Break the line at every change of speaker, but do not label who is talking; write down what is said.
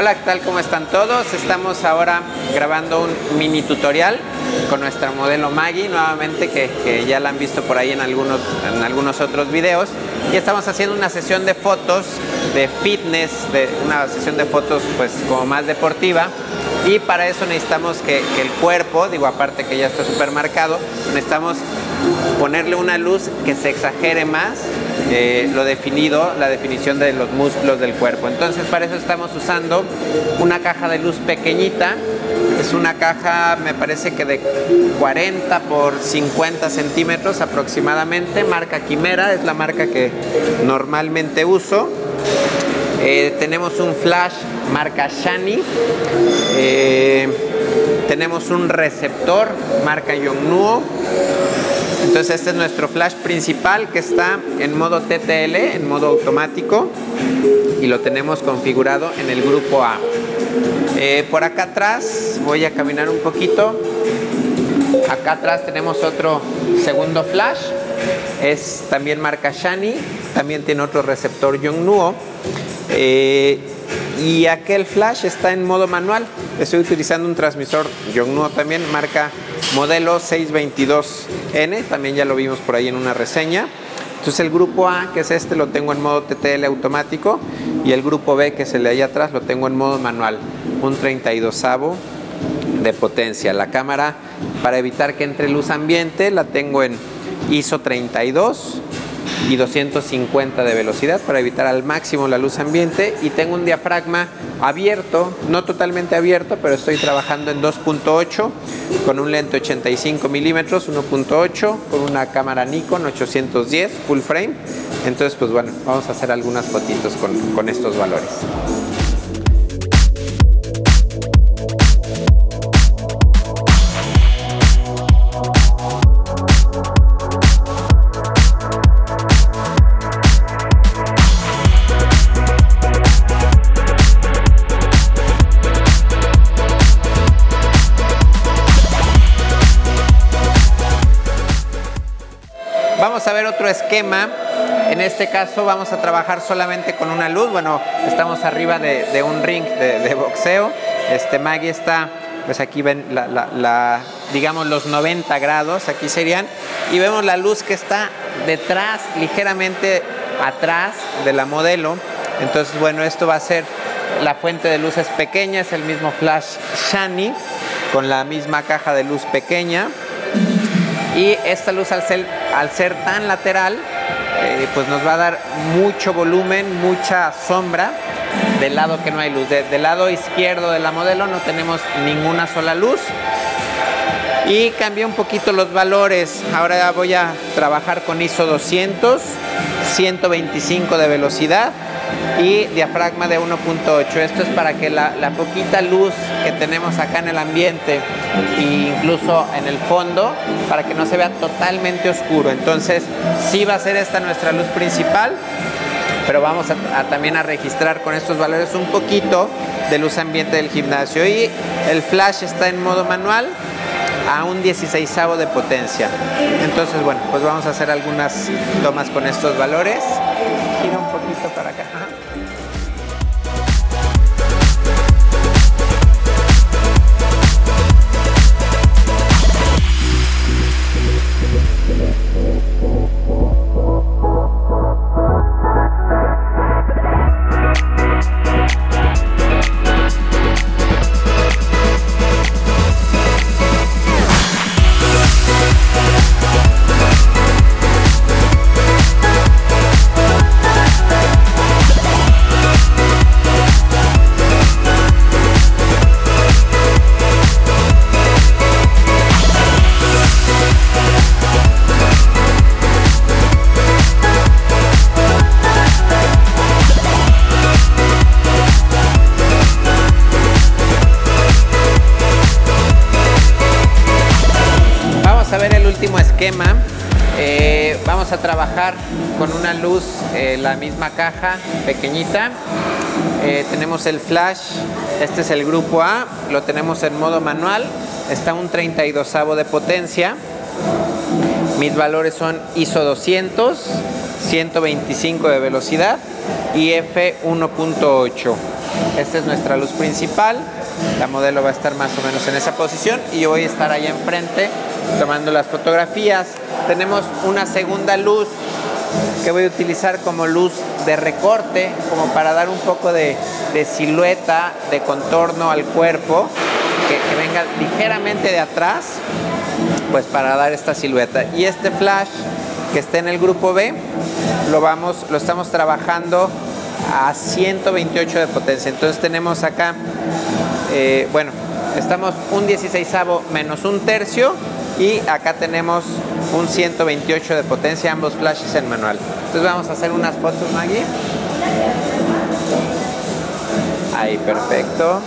Hola, ¿qué tal? ¿Cómo están todos? Estamos ahora grabando un mini tutorial con nuestra modelo Maggie, nuevamente que, ya la han visto por ahí en algunos, en algunos otros videos. Y estamos haciendo una sesión de fotos de fitness, de una sesión de fotos pues como más deportiva. Y para eso necesitamos que, que el cuerpo, digo aparte que ya está súper marcado, necesitamos ponerle una luz que se exagere más eh, lo definido, la definición de los músculos del cuerpo. Entonces para eso estamos usando una caja de luz pequeñita. Es una caja, me parece que de 40 por 50 centímetros aproximadamente, marca Quimera, es la marca que normalmente uso. Eh, tenemos un flash marca Shani. Eh, tenemos un receptor marca Yongnuo entonces este es nuestro flash principal que está en modo TTL, en modo automático y lo tenemos configurado en el grupo A. Eh, por acá atrás voy a caminar un poquito. Acá atrás tenemos otro segundo flash. Es también marca Shani. También tiene otro receptor Yongnuo. Eh, y aquel flash está en modo manual. Estoy utilizando un transmisor Yongnuo también, marca modelo 622N, también ya lo vimos por ahí en una reseña. Entonces el grupo A, que es este, lo tengo en modo TTL automático y el grupo B, que es el de ahí atrás, lo tengo en modo manual, un 32 de potencia. La cámara, para evitar que entre luz ambiente, la tengo en ISO 32 y 250 de velocidad para evitar al máximo la luz ambiente y tengo un diafragma abierto, no totalmente abierto, pero estoy trabajando en 2.8 con un lente 85 milímetros, 1.8 con una cámara Nikon 810 full frame. Entonces, pues bueno, vamos a hacer algunas fotitos con, con estos valores. Vamos a ver otro esquema. En este caso vamos a trabajar solamente con una luz. Bueno, estamos arriba de, un ring de, boxeo. Este Maggie está, pues aquí ven la, digamos los 90 grados, aquí serían. Y vemos la luz que está detrás, ligeramente atrás de la modelo. Entonces, bueno, esto va a ser la fuente de luz es pequeña, es el mismo flash Shani con la misma caja de luz pequeña. Y esta luz al ser, tan lateral, eh, pues nos va a dar mucho volumen, mucha sombra del lado que no hay luz. del lado izquierdo de la modelo no tenemos ninguna sola luz. Y cambié un poquito los valores. Ahora voy a trabajar con ISO 200, 125 de velocidad y diafragma de 1.8. Esto es para que la, poquita luz que tenemos acá en el ambiente e incluso en el fondo, para que no se vea totalmente oscuro. Entonces, sí va a ser esta nuestra luz principal, pero vamos a, también a registrar con estos valores un poquito de luz ambiente del gimnasio. Y el flash está en modo manual a un 16 de potencia. Entonces, bueno, pues vamos a hacer algunas tomas con estos valores. Gira un poquito para acá. Eh, vamos a trabajar con una luz, eh, la misma caja pequeñita. Eh, tenemos el flash, este es el grupo A, lo tenemos en modo manual, está un 32 de potencia. Mis valores son ISO 200, 125 de velocidad y F 1.8. Esta es nuestra luz principal. La modelo va a estar más o menos en esa posición y yo voy a estar allá enfrente tomando las fotografías. Tenemos una segunda luz que voy a utilizar como luz de recorte, como para dar un poco de, silueta, de contorno al cuerpo, que, venga ligeramente de atrás, pues para dar esta silueta. Y este flash que está en el grupo B, lo, vamos, lo estamos trabajando a 128 de potencia. Entonces tenemos acá, eh, bueno, estamos un 16 menos un tercio y acá tenemos un 128 de potencia, ambos flashes en manual. Entonces vamos a hacer unas fotos, Maggie. Ahí, perfecto.